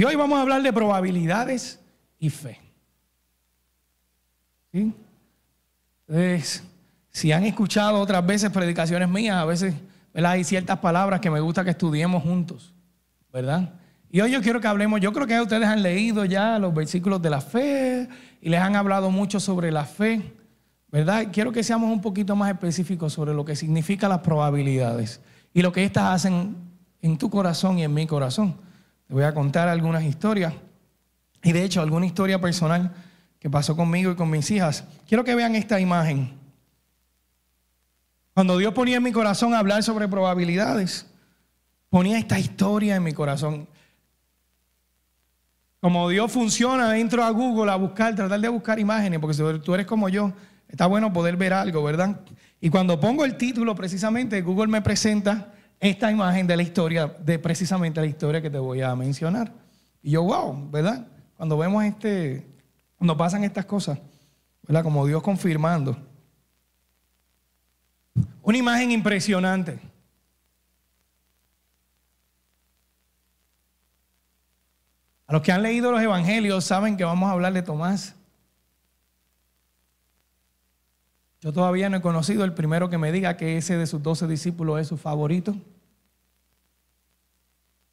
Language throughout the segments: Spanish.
Y hoy vamos a hablar de probabilidades y fe. ¿Sí? Si han escuchado otras veces predicaciones mías, a veces hay ciertas palabras que me gusta que estudiemos juntos, ¿verdad? Y hoy yo quiero que hablemos, yo creo que ustedes han leído ya los versículos de la fe y les han hablado mucho sobre la fe, ¿verdad? Quiero que seamos un poquito más específicos sobre lo que significa las probabilidades y lo que éstas hacen en tu corazón y en mi corazón. Te voy a contar algunas historias y de hecho alguna historia personal que pasó conmigo y con mis hijas. Quiero que vean esta imagen. Cuando Dios ponía en mi corazón hablar sobre probabilidades, ponía esta historia en mi corazón. Como Dios funciona, entro a Google a buscar, tratar de buscar imágenes, porque si tú eres como yo, está bueno poder ver algo, ¿verdad? Y cuando pongo el título, precisamente, Google me presenta esta imagen de la historia, de precisamente la historia que te voy a mencionar. Y yo, wow, ¿verdad? Cuando vemos este, cuando pasan estas cosas, ¿verdad? Como Dios confirmando. Una imagen impresionante. A los que han leído los evangelios saben que vamos a hablar de Tomás. Yo todavía no he conocido el primero que me diga que ese de sus doce discípulos es su favorito.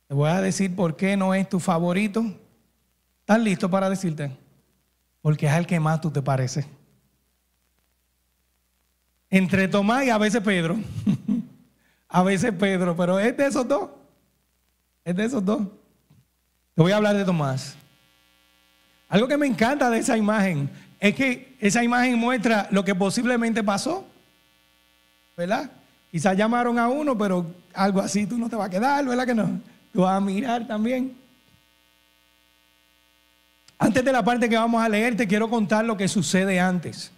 Te voy a decir por qué no es tu favorito. ¿Estás listo para decirte? Porque es el que más tú te pareces. Entre Tomás y a veces Pedro. a veces Pedro, pero es de esos dos. Es de esos dos. Te voy a hablar de Tomás. Algo que me encanta de esa imagen es que esa imagen muestra lo que posiblemente pasó. ¿Verdad? Quizás llamaron a uno, pero algo así tú no te vas a quedar, ¿verdad que no? Tú vas a mirar también. Antes de la parte que vamos a leer, te quiero contar lo que sucede antes.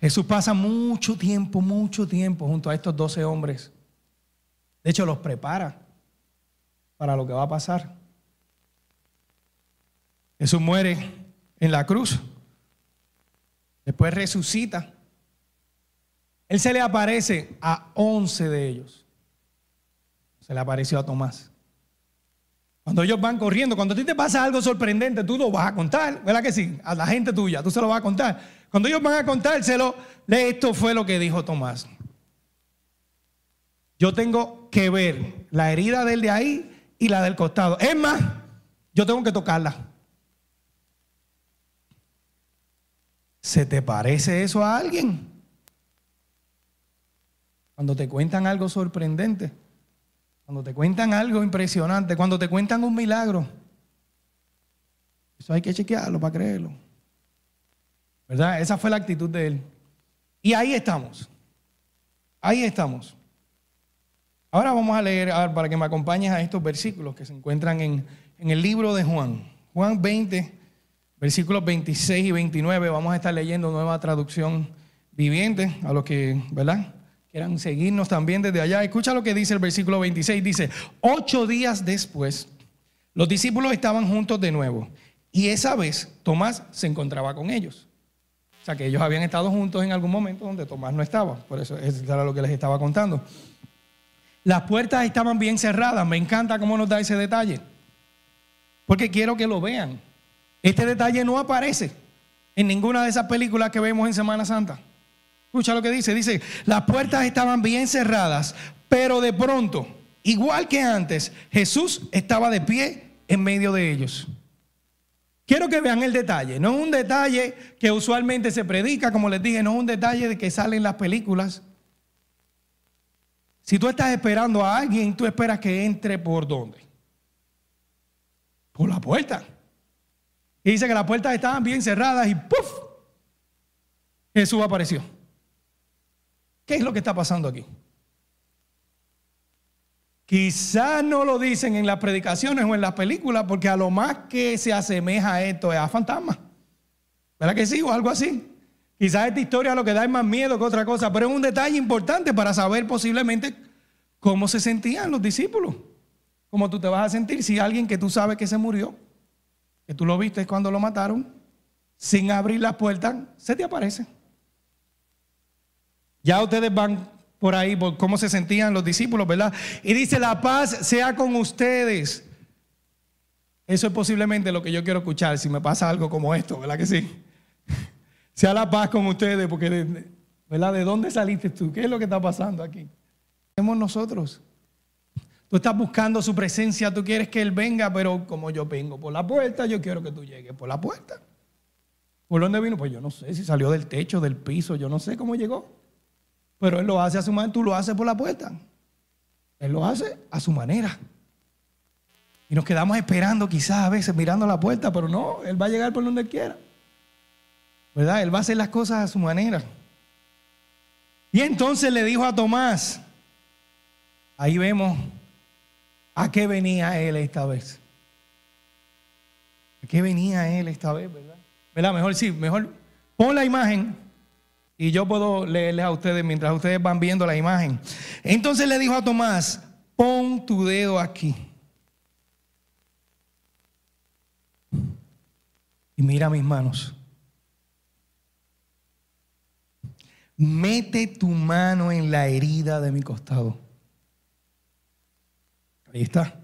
Jesús pasa mucho tiempo, mucho tiempo junto a estos doce hombres. De hecho, los prepara para lo que va a pasar. Jesús muere en la cruz. Después resucita. Él se le aparece a once de ellos. Se le apareció a Tomás. Cuando ellos van corriendo, cuando a ti te pasa algo sorprendente, tú lo vas a contar, ¿verdad que sí? A la gente tuya, tú se lo vas a contar. Cuando ellos van a contárselo, esto fue lo que dijo Tomás. Yo tengo que ver la herida del de ahí y la del costado. Es más, yo tengo que tocarla. ¿Se te parece eso a alguien? Cuando te cuentan algo sorprendente, cuando te cuentan algo impresionante, cuando te cuentan un milagro, eso hay que chequearlo para creerlo. ¿Verdad? Esa fue la actitud de él. Y ahí estamos. Ahí estamos. Ahora vamos a leer para que me acompañes a estos versículos que se encuentran en, el libro de Juan. Juan 20, versículos 26 y 29. Vamos a estar leyendo nueva traducción viviente a los que, ¿verdad? Quieran seguirnos también desde allá. Escucha lo que dice el versículo 26. Dice, ocho días después, los discípulos estaban juntos de nuevo. Y esa vez Tomás se encontraba con ellos. O sea que ellos habían estado juntos en algún momento donde Tomás no estaba. Por eso eso era lo que les estaba contando. Las puertas estaban bien cerradas. Me encanta cómo nos da ese detalle. Porque quiero que lo vean. Este detalle no aparece en ninguna de esas películas que vemos en Semana Santa. Escucha lo que dice. Dice, las puertas estaban bien cerradas, pero de pronto, igual que antes, Jesús estaba de pie en medio de ellos. Quiero que vean el detalle. No es un detalle que usualmente se predica, como les dije, no es un detalle de que salen las películas. Si tú estás esperando a alguien, tú esperas que entre por dónde? Por la puerta. Y dice que las puertas estaban bien cerradas y ¡puf! Jesús apareció. ¿Qué es lo que está pasando aquí? Quizás no lo dicen en las predicaciones o en las películas, porque a lo más que se asemeja a esto es a fantasmas. ¿Verdad que sí? O algo así. Quizás esta historia lo que da es más miedo que otra cosa, pero es un detalle importante para saber posiblemente cómo se sentían los discípulos. Cómo tú te vas a sentir si alguien que tú sabes que se murió, que tú lo viste cuando lo mataron, sin abrir la puerta, se te aparece. Ya ustedes van por ahí por cómo se sentían los discípulos, ¿verdad? Y dice, la paz sea con ustedes. Eso es posiblemente lo que yo quiero escuchar si me pasa algo como esto, ¿verdad que sí? Sea la paz con ustedes, porque, ¿verdad? ¿De dónde saliste tú? ¿Qué es lo que está pasando aquí? Somos nosotros. Tú estás buscando su presencia, tú quieres que Él venga, pero como yo vengo por la puerta, yo quiero que tú llegues por la puerta. ¿Por dónde vino? Pues yo no sé si salió del techo, del piso, yo no sé cómo llegó. Pero Él lo hace a su manera, tú lo haces por la puerta. Él lo hace a su manera. Y nos quedamos esperando quizás a veces mirando la puerta, pero no, Él va a llegar por donde quiera. ¿Verdad? Él va a hacer las cosas a su manera. Y entonces le dijo a Tomás, ahí vemos a qué venía Él esta vez. ¿A qué venía Él esta vez, verdad? ¿Verdad? Mejor sí, mejor pon la imagen y yo puedo leerles a ustedes mientras ustedes van viendo la imagen. Entonces le dijo a Tomás, pon tu dedo aquí. Y mira mis manos. Mete tu mano en la herida de mi costado. Ahí está.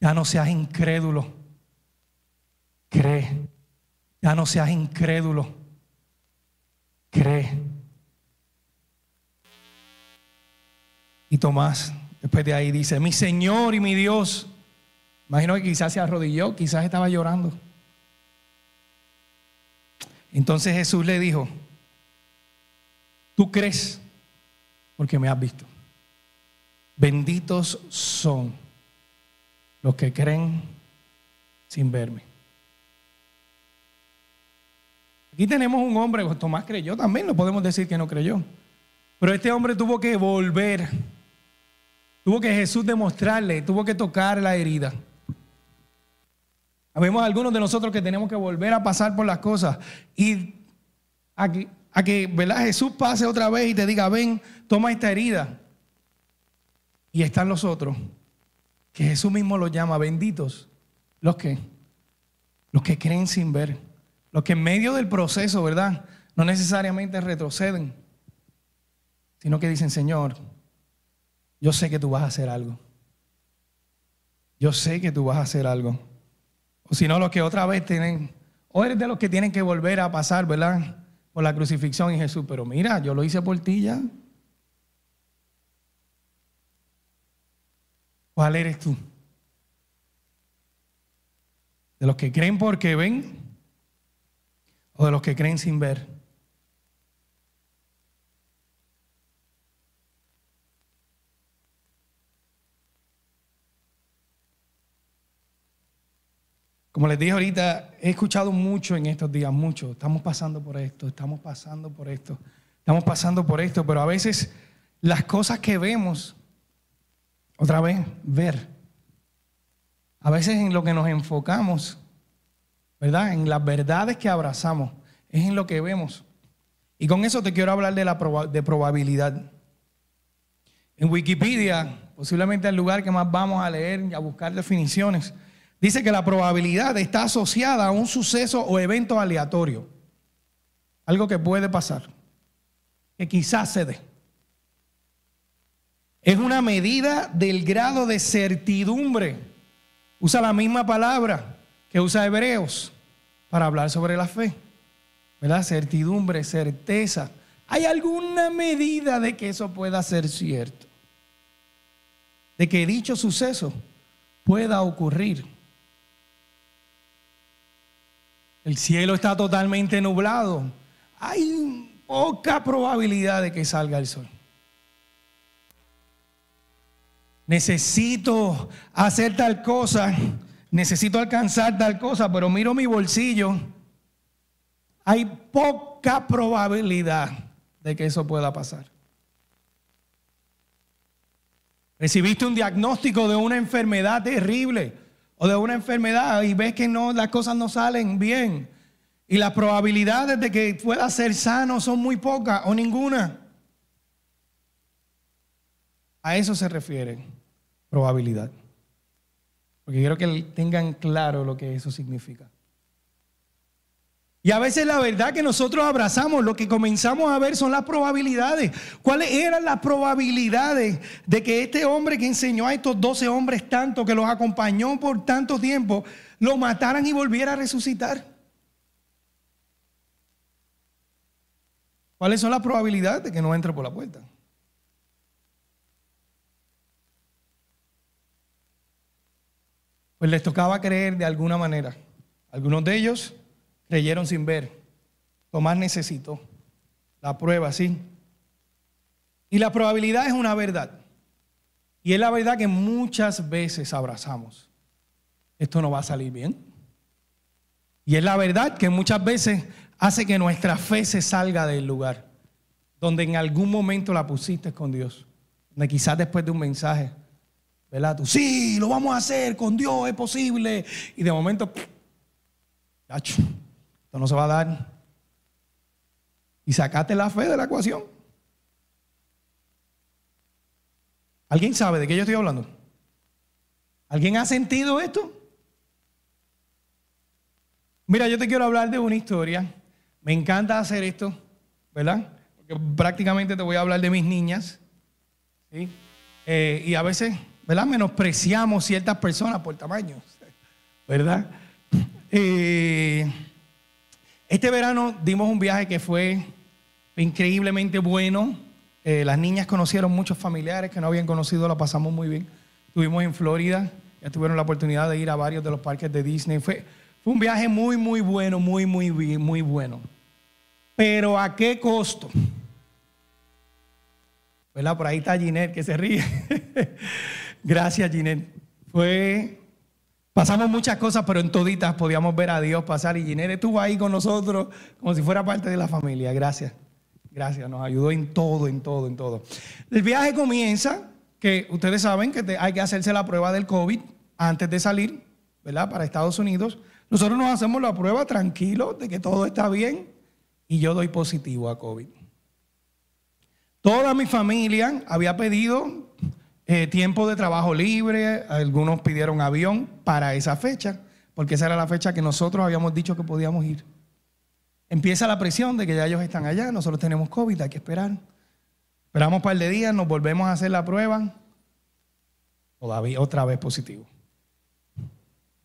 Ya no seas incrédulo. Cree. Ya no seas incrédulo. Cree. Y Tomás, después de ahí, dice, mi Señor y mi Dios. Imagino que quizás se arrodilló, quizás estaba llorando. Entonces Jesús le dijo, tú crees porque me has visto. Benditos son los que creen sin verme. Aquí tenemos un hombre, pues, Tomás creyó también, no podemos decir que no creyó. Pero este hombre tuvo que volver, tuvo que Jesús demostrarle, tuvo que tocar la herida. Vemos algunos de nosotros que tenemos que volver a pasar por las cosas y a que Jesús pase otra vez y te diga, ven, toma esta herida. Y están los otros, que Jesús mismo los llama benditos. ¿Los que Los que creen sin ver. Los que en medio del proceso, ¿verdad? No necesariamente retroceden, sino que dicen, Señor, yo sé que tú vas a hacer algo. Yo sé que tú vas a hacer algo. O si no, los que otra vez tienen, o eres de los que tienen que volver a pasar, ¿verdad? Por la crucifixión y Jesús. Pero mira, yo lo hice por ti ya. ¿Cuál eres tú? ¿De los que creen porque ven? ¿O de los que creen sin ver? Como les dije ahorita, he escuchado mucho en estos días, mucho. Estamos pasando por esto, estamos pasando por esto, estamos pasando por esto, pero a veces las cosas que vemos otra vez, ver. A veces en lo que nos enfocamos, ¿verdad? En las verdades que abrazamos, es en lo que vemos. Y con eso te quiero hablar de la de probabilidad. En Wikipedia, posiblemente el lugar que más vamos a leer y a buscar definiciones, dice que la probabilidad está asociada a un suceso o evento aleatorio. Algo que puede pasar, que quizás se dé. Es una medida del grado de certidumbre. Usa la misma palabra que usa Hebreos para hablar sobre la fe. ¿Verdad? Certidumbre, certeza. ¿Hay alguna medida de que eso pueda ser cierto? De que dicho suceso pueda ocurrir. El cielo está totalmente nublado. Hay poca probabilidad de que salga el sol. Necesito hacer tal cosa, necesito alcanzar tal cosa, pero miro mi bolsillo, hay poca probabilidad de que eso pueda pasar. Recibiste un diagnóstico de una enfermedad terrible o de una enfermedad y ves que no, las cosas no salen bien. Y las probabilidades de que pueda ser sano son muy pocas o ninguna. A eso se refiere probabilidad. Porque quiero que tengan claro lo que eso significa. Y a veces la verdad que nosotros abrazamos, lo que comenzamos a ver son las probabilidades. ¿Cuáles eran las probabilidades de que este hombre que enseñó a estos 12 hombres tanto, que los acompañó por tanto tiempo, lo mataran y volviera a resucitar? ¿Cuáles son las probabilidades de que no entre por la puerta? Pues les tocaba creer de alguna manera. Algunos de ellos creyeron sin ver. Tomás necesitó la prueba, sí. Y la probabilidad es una verdad. Y es la verdad que muchas veces abrazamos. Esto no va a salir bien. Y es la verdad que muchas veces hace que nuestra fe se salga del lugar donde en algún momento la pusiste con Dios. Donde quizás después de un mensaje, ¿verdad? Tú, sí, lo vamos a hacer con Dios, es posible. Y de momento, esto no se va a dar. Y sacaste la fe de la ecuación. ¿Alguien sabe de qué yo estoy hablando? ¿Alguien ha sentido esto? Mira, yo te quiero hablar de una historia me encanta hacer esto, ¿verdad? Porque prácticamente te voy a hablar de mis niñas. ¿sí? Eh, y a veces, ¿verdad? Menospreciamos ciertas personas por tamaño, ¿verdad? Eh, este verano dimos un viaje que fue increíblemente bueno. Eh, las niñas conocieron muchos familiares que no habían conocido, la pasamos muy bien. Estuvimos en Florida, ya tuvieron la oportunidad de ir a varios de los parques de Disney. Fue, un viaje muy, muy bueno, muy, muy, muy bueno. Pero ¿a qué costo? ¿Verdad? Por ahí está Ginette que se ríe. Gracias, Ginette. Fue, pasamos muchas cosas, pero en toditas podíamos ver a Dios pasar. Y Ginette estuvo ahí con nosotros como si fuera parte de la familia. Gracias. Gracias, nos ayudó en todo, en todo, en todo. El viaje comienza, que ustedes saben que hay que hacerse la prueba del COVID antes de salir, ¿verdad? Para Estados Unidos. Nosotros nos hacemos la prueba tranquilos de que todo está bien y yo doy positivo a COVID. Toda mi familia había pedido eh, tiempo de trabajo libre, algunos pidieron avión para esa fecha, porque esa era la fecha que nosotros habíamos dicho que podíamos ir. Empieza la presión de que ya ellos están allá, nosotros tenemos COVID, hay que esperar. Esperamos un par de días, nos volvemos a hacer la prueba, todavía otra vez positivo.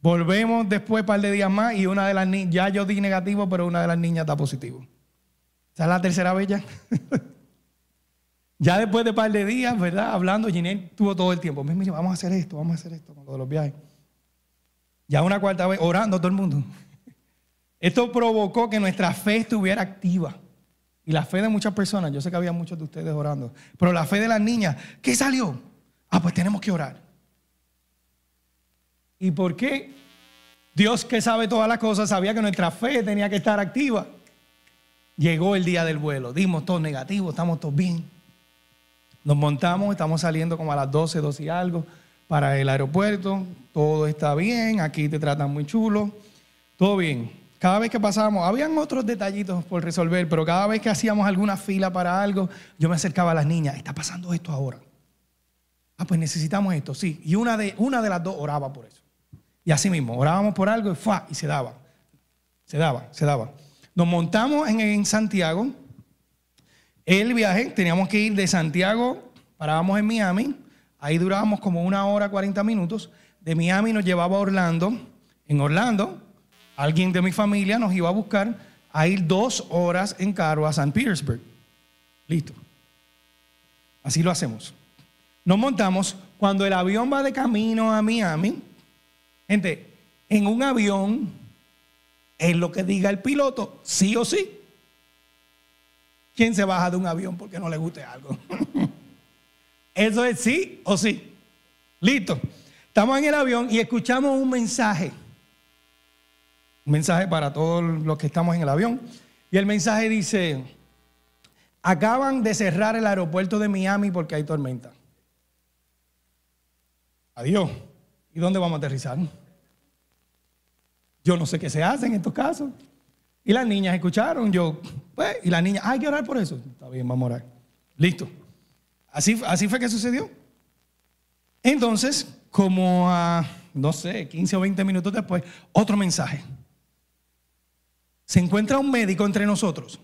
Volvemos después un par de días más y una de las niñas, ya yo di negativo, pero una de las niñas está positivo. Esa es la tercera vez ya. ya después de un par de días, ¿verdad? Hablando, Ginette tuvo todo el tiempo. Mira, vamos a hacer esto, vamos a hacer esto con todos los viajes. Ya una cuarta vez, orando todo el mundo. Esto provocó que nuestra fe estuviera activa. Y la fe de muchas personas, yo sé que había muchos de ustedes orando, pero la fe de las niñas, ¿qué salió? Ah, pues tenemos que orar. ¿Y por qué? Dios que sabe todas las cosas sabía que nuestra fe tenía que estar activa. Llegó el día del vuelo, dimos todo negativo, estamos todos bien. Nos montamos, estamos saliendo como a las 12, 12 y algo para el aeropuerto, todo está bien, aquí te tratan muy chulo, todo bien. Cada vez que pasábamos, habían otros detallitos por resolver, pero cada vez que hacíamos alguna fila para algo, yo me acercaba a las niñas, está pasando esto ahora. Ah, pues necesitamos esto, sí. Y una de, una de las dos oraba por eso. Y así mismo, orábamos por algo y, ¡fua! y se daba. Se daba, se daba. Nos montamos en, Santiago. El viaje, teníamos que ir de Santiago, parábamos en Miami. Ahí durábamos como una hora, 40 minutos. De Miami nos llevaba a Orlando. En Orlando, alguien de mi familia nos iba a buscar a ir dos horas en carro a San Petersburg. Listo. Así lo hacemos. Nos montamos. Cuando el avión va de camino a Miami, Gente, en un avión, es lo que diga el piloto, sí o sí. ¿Quién se baja de un avión porque no le guste algo? Eso es sí o sí. Listo. Estamos en el avión y escuchamos un mensaje. Un mensaje para todos los que estamos en el avión. Y el mensaje dice, acaban de cerrar el aeropuerto de Miami porque hay tormenta. Adiós. ¿Y dónde vamos a aterrizar? Yo no sé qué se hace en estos casos. Y las niñas escucharon, yo, pues, y las niñas, hay que orar por eso. Está bien, vamos a orar. Listo. Así, así fue que sucedió. Entonces, como a, no sé, 15 o 20 minutos después, otro mensaje. se encuentra un médico entre nosotros.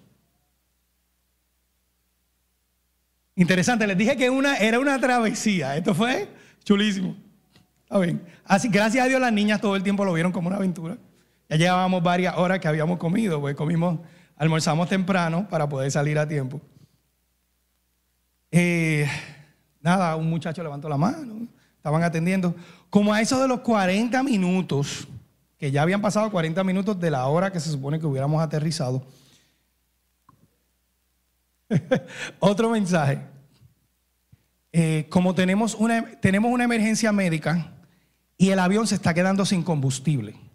Interesante, les dije que una, era una travesía. Esto fue chulísimo. Está bien. Así, gracias a Dios las niñas todo el tiempo lo vieron como una aventura. Ya llevábamos varias horas que habíamos comido, pues comimos, almorzamos temprano para poder salir a tiempo. Eh, nada, un muchacho levantó la mano, estaban atendiendo. Como a eso de los 40 minutos, que ya habían pasado 40 minutos de la hora que se supone que hubiéramos aterrizado, Otro mensaje. Eh, como tenemos una, tenemos una emergencia médica y el avión se está quedando sin combustible.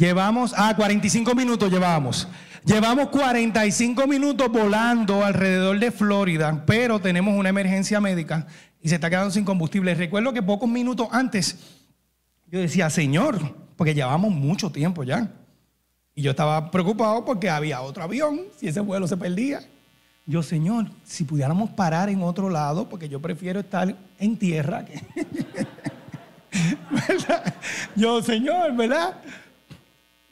Llevamos, ah, 45 minutos llevamos. Llevamos 45 minutos volando alrededor de Florida, pero tenemos una emergencia médica y se está quedando sin combustible. Recuerdo que pocos minutos antes yo decía, Señor, porque llevamos mucho tiempo ya. Y yo estaba preocupado porque había otro avión, si ese vuelo se perdía. Yo, Señor, si pudiéramos parar en otro lado, porque yo prefiero estar en tierra. Que... Yo, Señor, ¿verdad?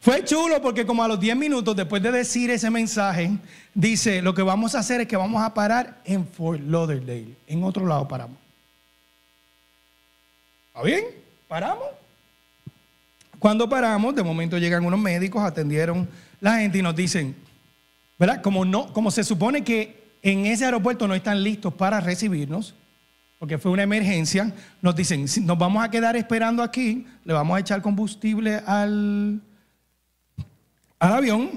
Fue chulo porque como a los 10 minutos después de decir ese mensaje, dice, lo que vamos a hacer es que vamos a parar en Fort Lauderdale. En otro lado paramos. ¿Está bien? ¿Paramos? Cuando paramos, de momento llegan unos médicos, atendieron la gente y nos dicen, ¿verdad? Como, no, como se supone que en ese aeropuerto no están listos para recibirnos, porque fue una emergencia, nos dicen, nos vamos a quedar esperando aquí, le vamos a echar combustible al, al avión,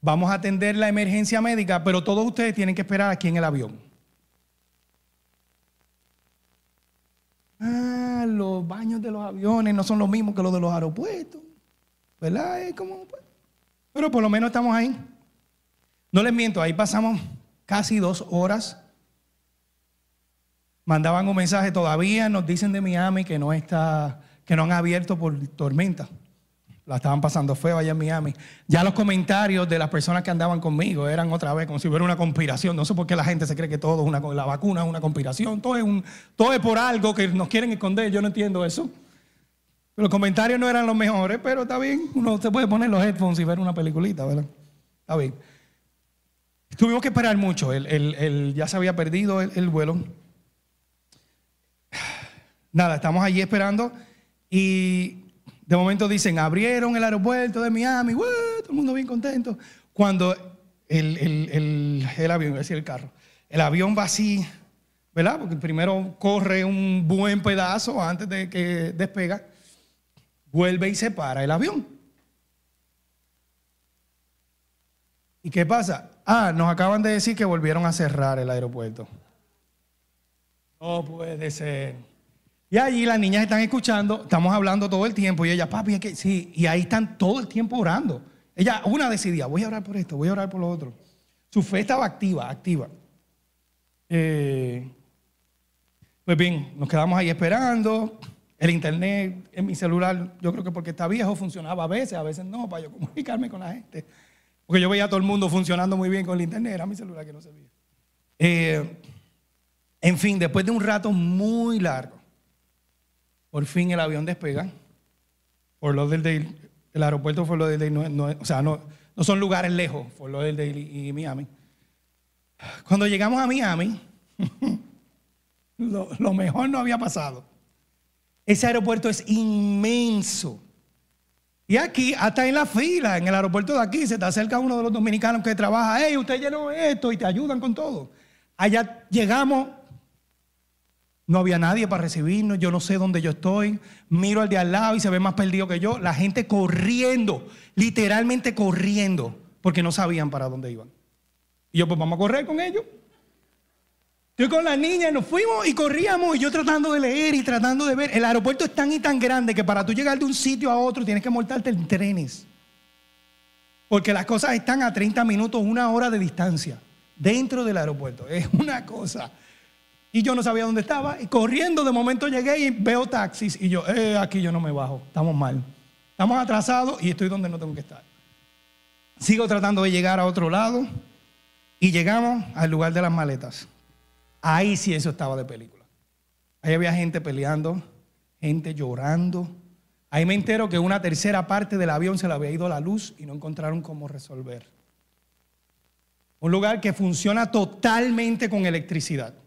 vamos a atender la emergencia médica, pero todos ustedes tienen que esperar aquí en el avión. Ah, los baños de los aviones no son los mismos que los de los aeropuertos. ¿Verdad? Es como, pues, pero por lo menos estamos ahí. No les miento, ahí pasamos casi dos horas. Mandaban un mensaje todavía, nos dicen de Miami que no está, que no han abierto por tormenta. La estaban pasando feo allá en Miami. Ya los comentarios de las personas que andaban conmigo eran otra vez como si fuera una conspiración. No sé por qué la gente se cree que todo es una, la vacuna es una conspiración. Todo es, un, todo es por algo que nos quieren esconder. Yo no entiendo eso. Los comentarios no eran los mejores, pero está bien. Uno se puede poner los headphones y ver una peliculita, ¿verdad? Está bien. Tuvimos que esperar mucho. El, ya se había perdido el vuelo. Nada, estamos allí esperando y de momento dicen, abrieron el aeropuerto de Miami, todo el mundo bien contento. Cuando el, avión, es decir, el carro, el avión va así, ¿verdad? Porque primero corre un buen pedazo antes de que despega, vuelve y se para el avión. ¿Y qué pasa? Ah, nos acaban de decir que volvieron a cerrar el aeropuerto. No puede ser. Y allí las niñas están escuchando, estamos hablando todo el tiempo y ella, papi, es que sí, y ahí están todo el tiempo orando. Ella, una decidía, voy a orar por esto, voy a orar por lo otro. Su fe estaba activa, activa. Eh, pues bien, nos quedamos ahí esperando. El internet en mi celular, yo creo que porque está viejo, funcionaba a veces, a veces no, para yo comunicarme con la gente. Porque yo veía a todo el mundo funcionando muy bien con el internet, era mi celular que no servía. Eh, en fin, después de un rato muy largo, por fin el avión despega. Por lo del el aeropuerto Fort Lauderdale no, no, o sea, no, no son lugares lejos, Fort Lauderdale y, y Miami. Cuando llegamos a Miami, lo, lo mejor no había pasado. Ese aeropuerto es inmenso. Y aquí, hasta en la fila, en el aeropuerto de aquí, se te acerca uno de los dominicanos que trabaja, hey, usted llenó esto y te ayudan con todo. Allá llegamos, no había nadie para recibirnos, yo no sé dónde yo estoy. Miro al de al lado y se ve más perdido que yo. La gente corriendo, literalmente corriendo, porque no sabían para dónde iban. Y yo, pues vamos a correr con ellos. Yo con las niñas nos fuimos y corríamos y yo tratando de leer y tratando de ver. El aeropuerto es tan y tan grande que para tú llegar de un sitio a otro tienes que montarte en trenes. Porque las cosas están a 30 minutos, una hora de distancia dentro del aeropuerto. Es una cosa. Y yo no sabía dónde estaba. Y corriendo de momento llegué y veo taxis. Y yo, eh, aquí yo no me bajo. Estamos mal. Estamos atrasados y estoy donde no tengo que estar. Sigo tratando de llegar a otro lado. Y llegamos al lugar de las maletas. Ahí sí eso estaba de película. Ahí había gente peleando, gente llorando. Ahí me entero que una tercera parte del avión se le había ido la luz y no encontraron cómo resolver. Un lugar que funciona totalmente con electricidad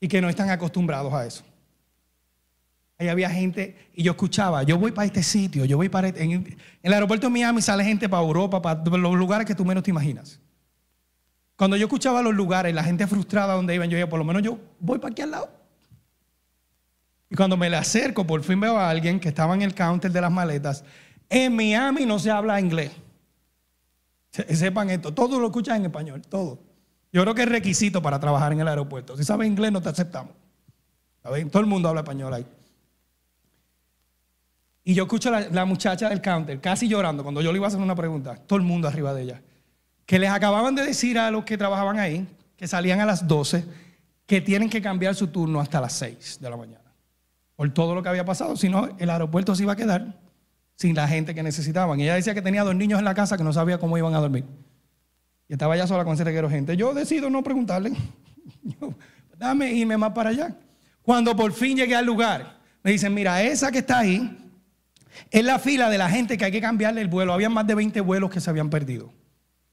y que no están acostumbrados a eso. Ahí había gente y yo escuchaba, yo voy para este sitio, yo voy para... Este, en, el aeropuerto de Miami sale gente para Europa, para los lugares que tú menos te imaginas. Cuando yo escuchaba los lugares, la gente frustrada donde iban, yo decía, por lo menos yo voy para aquí al lado. Y cuando me le acerco, por fin veo a alguien que estaba en el counter de las maletas. En Miami no se habla inglés. Sepan esto, todo lo escuchan en español, todo. Yo creo que es requisito para trabajar en el aeropuerto. Si sabes inglés, no te aceptamos. Todo el mundo habla español ahí. Y yo escucho a la, muchacha del counter casi llorando cuando yo le iba a hacer una pregunta. Todo el mundo arriba de ella. Que les acababan de decir a los que trabajaban ahí, que salían a las 12, que tienen que cambiar su turno hasta las 6 de la mañana. Por todo lo que había pasado. Si no, el aeropuerto se iba a quedar sin la gente que necesitaban. Ella decía que tenía dos niños en la casa que no sabía cómo iban a dormir. Y estaba ya sola con ese reguero gente. Yo decido no preguntarle. dame irme más para allá. Cuando por fin llegué al lugar, me dicen, mira, esa que está ahí es la fila de la gente que hay que cambiarle el vuelo. Había más de 20 vuelos que se habían perdido.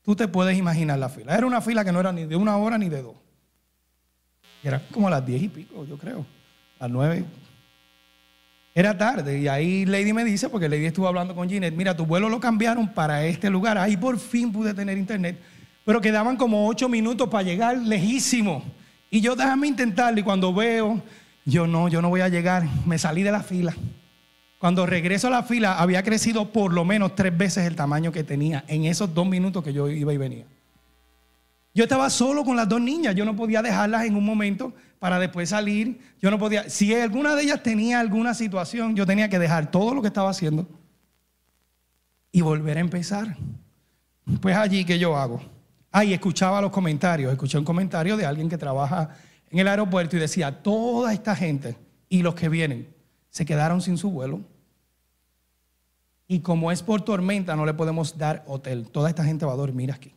Tú te puedes imaginar la fila. Era una fila que no era ni de una hora ni de dos. era como a las diez y pico, yo creo. A las nueve. Era tarde y ahí Lady me dice, porque Lady estuvo hablando con Ginette, mira, tu vuelo lo cambiaron para este lugar. Ahí por fin pude tener internet. Pero quedaban como ocho minutos para llegar lejísimo. Y yo déjame intentarlo y cuando veo, yo no, yo no voy a llegar. Me salí de la fila. Cuando regreso a la fila, había crecido por lo menos tres veces el tamaño que tenía en esos dos minutos que yo iba y venía. Yo estaba solo con las dos niñas, yo no podía dejarlas en un momento para después salir. Yo no podía, si alguna de ellas tenía alguna situación, yo tenía que dejar todo lo que estaba haciendo y volver a empezar. Pues allí que yo hago. Ahí escuchaba los comentarios, escuché un comentario de alguien que trabaja en el aeropuerto y decía, toda esta gente y los que vienen se quedaron sin su vuelo y como es por tormenta, no le podemos dar hotel. Toda esta gente va a dormir aquí.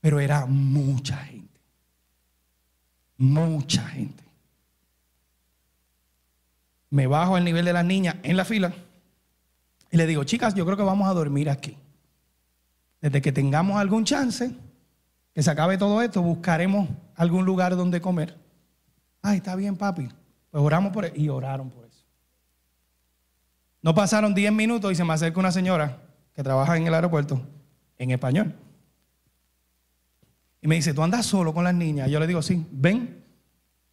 Pero era mucha gente. Mucha gente. Me bajo al nivel de las niñas en la fila y le digo, chicas, yo creo que vamos a dormir aquí. Desde que tengamos algún chance, que se acabe todo esto, buscaremos algún lugar donde comer. Ay, está bien, papi. Pues oramos por él. Y oraron por él. No pasaron 10 minutos y se me acerca una señora que trabaja en el aeropuerto en español. Y me dice, ¿tú andas solo con las niñas? Y yo le digo, sí, ven.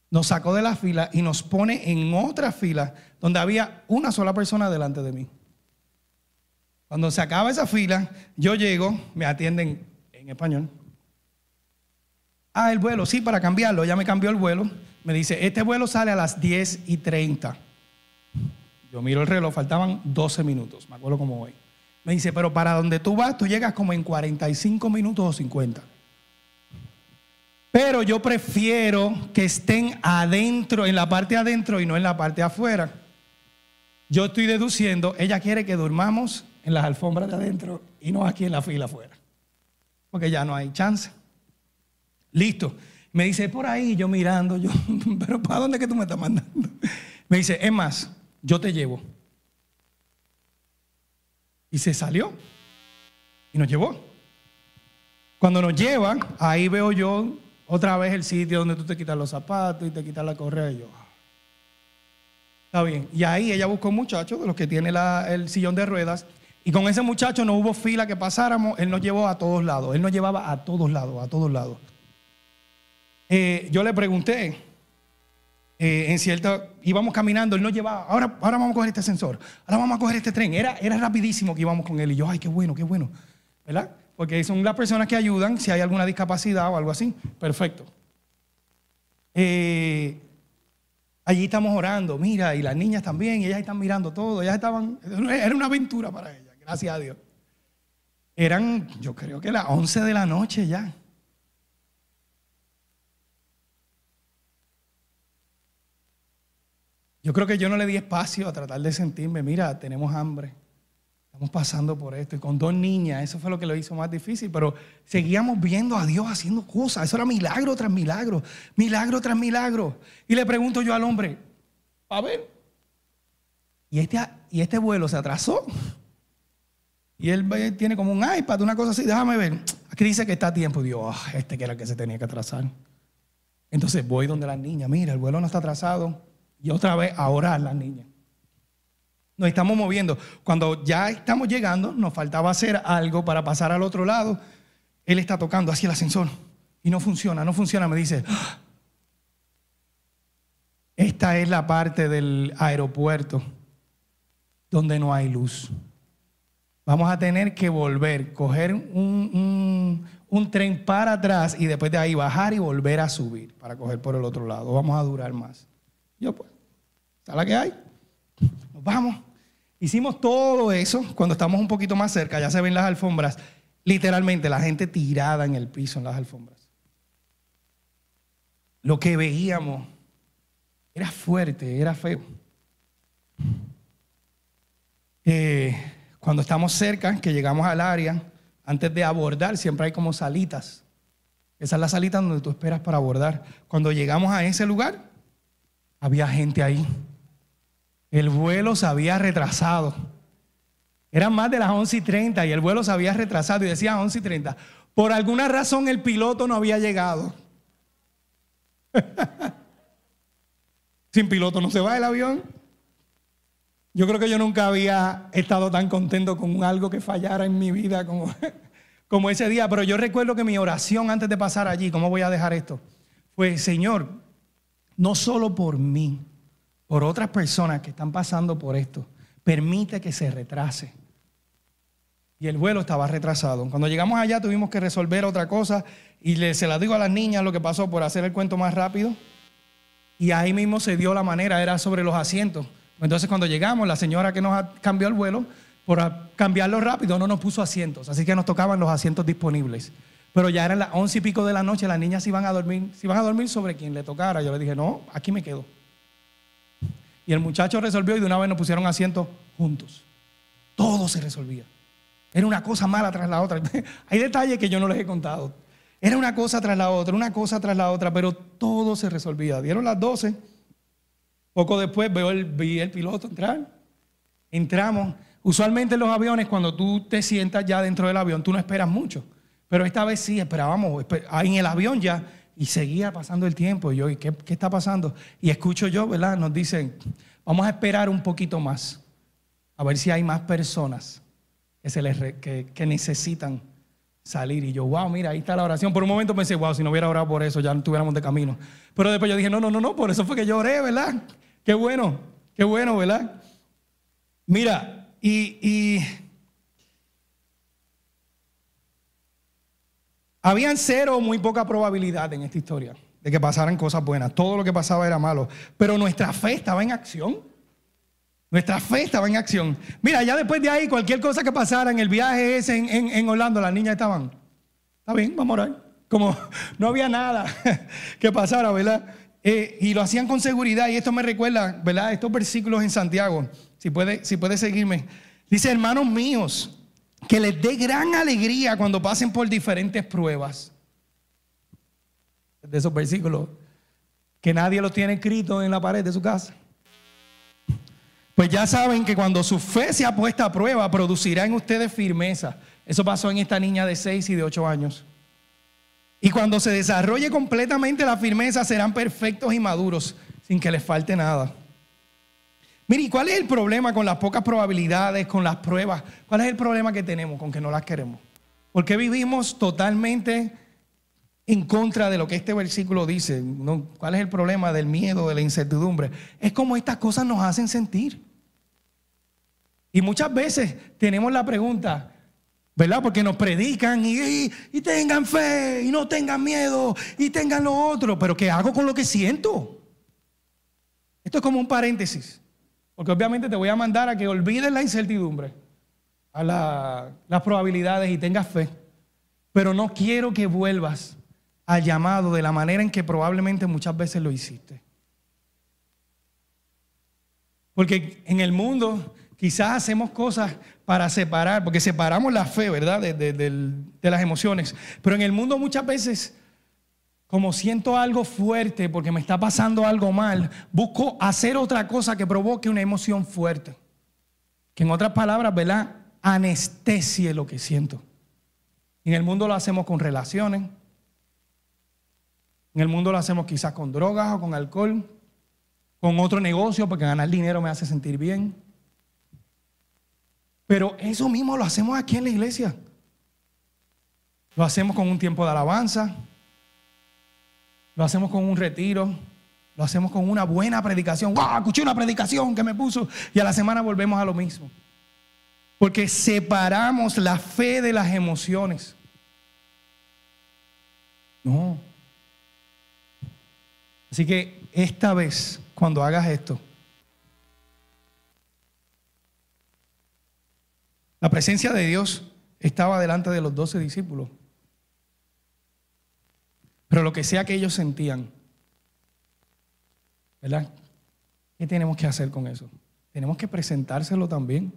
Nos sacó de la fila y nos pone en otra fila donde había una sola persona delante de mí. Cuando se acaba esa fila, yo llego, me atienden en español. Ah, el vuelo, sí, para cambiarlo. Ya me cambió el vuelo. Me dice, este vuelo sale a las 10 y 30. Yo miro el reloj, faltaban 12 minutos, me acuerdo como hoy. Me dice, pero para donde tú vas, tú llegas como en 45 minutos o 50. Pero yo prefiero que estén adentro, en la parte adentro y no en la parte afuera. Yo estoy deduciendo, ella quiere que durmamos en las alfombras de adentro y no aquí en la fila afuera. Porque ya no hay chance. Listo. Me dice, por ahí, yo mirando, yo, pero ¿para dónde que tú me estás mandando? Me dice, es más, yo te llevo. Y se salió y nos llevó. Cuando nos lleva, ahí veo yo otra vez el sitio donde tú te quitas los zapatos y te quitas la correa. Y yo, ah, está bien. Y ahí ella buscó un muchacho de los que tiene el sillón de ruedas. Y con ese muchacho no hubo fila que pasáramos. Él nos llevó a todos lados. Él nos llevaba a todos lados, a todos lados. Eh, yo le pregunté, eh, en cierta, íbamos caminando, él nos llevaba, ahora, ahora vamos a coger este ascensor, ahora vamos a coger este tren. Era, era rapidísimo que íbamos con él y yo, ay, qué bueno, qué bueno, ¿verdad? Porque son las personas que ayudan si hay alguna discapacidad o algo así. Perfecto. Eh, allí estamos orando, mira, y las niñas también, ellas están mirando todo, ellas estaban, era una aventura para ellas, gracias a Dios. Eran, yo creo que las 11 de la noche ya. Yo creo que yo no le di espacio a tratar de sentirme, mira, tenemos hambre, estamos pasando por esto. Y con dos niñas, eso fue lo que lo hizo más difícil, pero seguíamos viendo a Dios haciendo cosas. Eso era milagro tras milagro, milagro tras milagro. Y le pregunto yo al hombre, a ver. Y este, y este vuelo se atrasó. Y él tiene como un iPad, una cosa así, déjame ver. Aquí dice que está a tiempo. Digo, ah, este que era el que se tenía que atrasar. Entonces voy donde las niñas, mira, el vuelo no está atrasado. Y otra vez a orar las niñas. Nos estamos moviendo. Cuando ya estamos llegando, nos faltaba hacer algo para pasar al otro lado. Él está tocando hacia el ascensor y no funciona, no funciona. Me dice, ah, esta es la parte del aeropuerto donde no hay luz. Vamos a tener que volver, coger un, tren para atrás y después de ahí bajar y volver a subir para coger por el otro lado. Vamos a durar más. Yo pues, ¿está la que hay? Nos vamos. Hicimos todo eso cuando estamos un poquito más cerca, ya se ven las alfombras, literalmente la gente tirada en el piso en las alfombras. Lo que veíamos era fuerte, era feo. Eh, cuando estamos cerca, que llegamos al área, antes de abordar, siempre hay como salitas. Esa es la salita donde tú esperas para abordar. Cuando llegamos a ese lugar, había gente ahí. El vuelo se había retrasado. Eran más de las 11 y 30 y el vuelo se había retrasado y decía 11 y 30. Por alguna razón el piloto no había llegado. Sin piloto no se va el avión. Yo creo que yo nunca había estado tan contento con algo que fallara en mi vida como, como ese día. Pero yo recuerdo que mi oración antes de pasar allí, ¿cómo voy a dejar esto? Fue, Señor, no solo por mí, por otras personas que están pasando por esto, permite que se retrase. Y el vuelo estaba retrasado. Cuando llegamos allá tuvimos que resolver otra cosa y le, se la digo a las niñas lo que pasó por hacer el cuento más rápido. Y ahí mismo se dio la manera, era sobre los asientos. Entonces cuando llegamos, la señora que nos cambió el vuelo, por cambiarlo rápido, no nos puso asientos. Así que nos tocaban los asientos disponibles. Pero ya eran las once y pico de la noche, las niñas iban a dormir, se iban a dormir sobre quien le tocara. Yo le dije, no, aquí me quedo. Y el muchacho resolvió y de una vez nos pusieron asientos juntos. Todo se resolvía. Era una cosa mala tras la otra. Hay detalles que yo no les he contado. Era una cosa tras la otra, una cosa tras la otra, pero todo se resolvía. Dieron las 12. Poco después veo el, vi el piloto entrar. Entramos. Usualmente en los aviones, cuando tú te sientas ya dentro del avión, tú no esperas mucho. Pero esta vez sí, esperábamos en el avión ya y seguía pasando el tiempo. Y yo, ¿y qué, está pasando? Y escucho yo, ¿verdad? Nos dicen, vamos a esperar un poquito más, a ver si hay más personas que, se les, que, que necesitan salir. Y yo, wow, mira, ahí está la oración. Por un momento pensé, wow, si no hubiera orado por eso, ya no estuviéramos de camino. Pero después yo dije, no, no, no, no, por eso fue que yo oré, ¿verdad? Qué bueno, qué bueno, ¿verdad? Mira, y, y habían cero, muy poca probabilidad en esta historia de que pasaran cosas buenas. Todo lo que pasaba era malo. Pero nuestra fe estaba en acción. Nuestra fe estaba en acción. Mira, ya después de ahí, cualquier cosa que pasara en el viaje ese en, Orlando, las niñas estaban, está bien, vamos a orar. Como no había nada que pasara, ¿verdad? Eh, y lo hacían con seguridad. Y esto me recuerda, ¿verdad? Estos versículos en Santiago, si puede, si puede seguirme. Dice, hermanos míos, que les dé gran alegría cuando pasen por diferentes pruebas. De esos versículos, que nadie los tiene escrito en la pared de su casa. Pues ya saben que cuando su fe se ha puesta a prueba, producirá en ustedes firmeza. Eso pasó en esta niña de 6 y de 8 años. Y cuando se desarrolle completamente la firmeza, serán perfectos y maduros, sin que les falte nada. Mire, ¿cuál es el problema con las pocas probabilidades, con las pruebas? ¿Cuál es el problema que tenemos con que no las queremos? Porque vivimos totalmente en contra de lo que este versículo dice. ¿Cuál es el problema del miedo, de la incertidumbre? Es como estas cosas nos hacen sentir. Y muchas veces tenemos la pregunta, ¿verdad? Porque nos predican y, tengan fe y no tengan miedo y tengan lo otro, pero ¿qué hago con lo que siento? Esto es como un paréntesis, porque obviamente te voy a mandar a que olvides la incertidumbre, a las probabilidades y tengas fe, pero no quiero que vuelvas al llamado de la manera en que probablemente muchas veces lo hiciste. Porque en el mundo quizás hacemos cosas para separar, porque separamos la fe, ¿verdad? De, las emociones. Pero en el mundo muchas veces, como siento algo fuerte porque me está pasando algo mal, busco hacer otra cosa que provoque una emoción fuerte. que en otras palabras, ¿verdad? Anestesie lo que siento. En el mundo lo hacemos con relaciones. En el mundo lo hacemos quizás con drogas o con alcohol, con otro negocio, porque ganar dinero me hace sentir bien. Pero eso mismo lo hacemos aquí en la iglesia. Lo hacemos con un tiempo de alabanza. Lo hacemos con un retiro. Lo hacemos con una buena predicación. ¡Wow! Escuché una predicación que me puso. Y a la semana volvemos a lo mismo. Porque separamos la fe de las emociones. No. Así que esta vez, cuando hagas esto, la presencia de Dios estaba delante de los doce discípulos. Pero lo que sea que ellos sentían, ¿verdad? ¿Qué tenemos que hacer con eso? Tenemos que presentárselo también.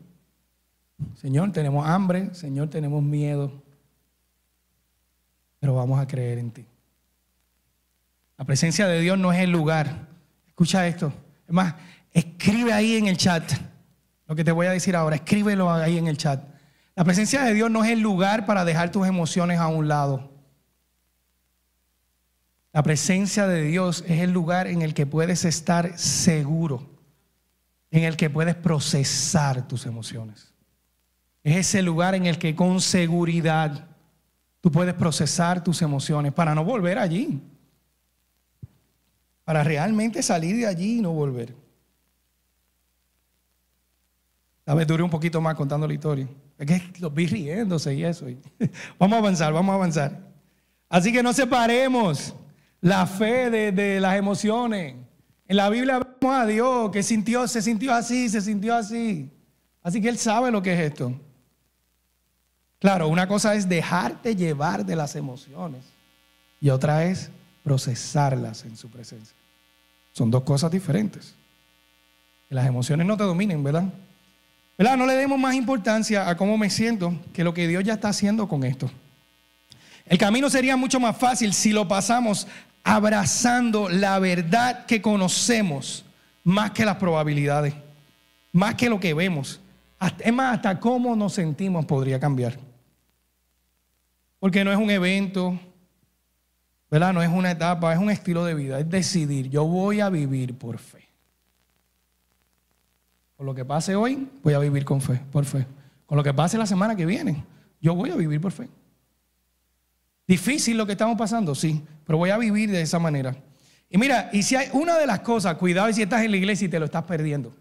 Señor, tenemos hambre, Señor, tenemos miedo, pero vamos a creer en ti. La presencia de Dios no es el lugar. Escucha esto. Es más, escribe ahí en el chat lo que te voy a decir ahora. Escríbelo ahí en el chat. La presencia de Dios no es el lugar para dejar tus emociones a un lado. La presencia de Dios es el lugar en el que puedes estar seguro, en el que puedes procesar tus emociones. Es ese lugar en el que con seguridad tú puedes procesar tus emociones para no volver allí, para realmente salir de allí y no volver. A vez duré un poquito más contando la historia. Es que los vi riéndose y eso. Vamos a avanzar, vamos a avanzar. Así que no separemos la fe de, las emociones. En la Biblia vemos a Dios que sintió, se sintió así, se sintió así. Así que Él sabe lo que es esto. Claro, una cosa es dejarte llevar de las emociones y otra es procesarlas en su presencia. Son dos cosas diferentes. Que las emociones no te dominen, ¿verdad? ¿Verdad? No le demos más importancia a cómo me siento que lo que Dios ya está haciendo con esto. El camino sería mucho más fácil si lo pasamos abrazando la verdad que conocemos más que las probabilidades, más que lo que vemos. Es más, hasta cómo nos sentimos podría cambiar. Porque no es un evento, ¿verdad? No es una etapa, es un estilo de vida, es decidir, yo voy a vivir por fe. Con lo que pase hoy, voy a vivir con fe, por fe. Con lo que pase la semana que viene, yo voy a vivir por fe. Difícil lo que estamos pasando, sí, pero voy a vivir de esa manera. Y mira, y si hay una de las cosas, cuidado si estás en la iglesia y te lo estás perdiendo.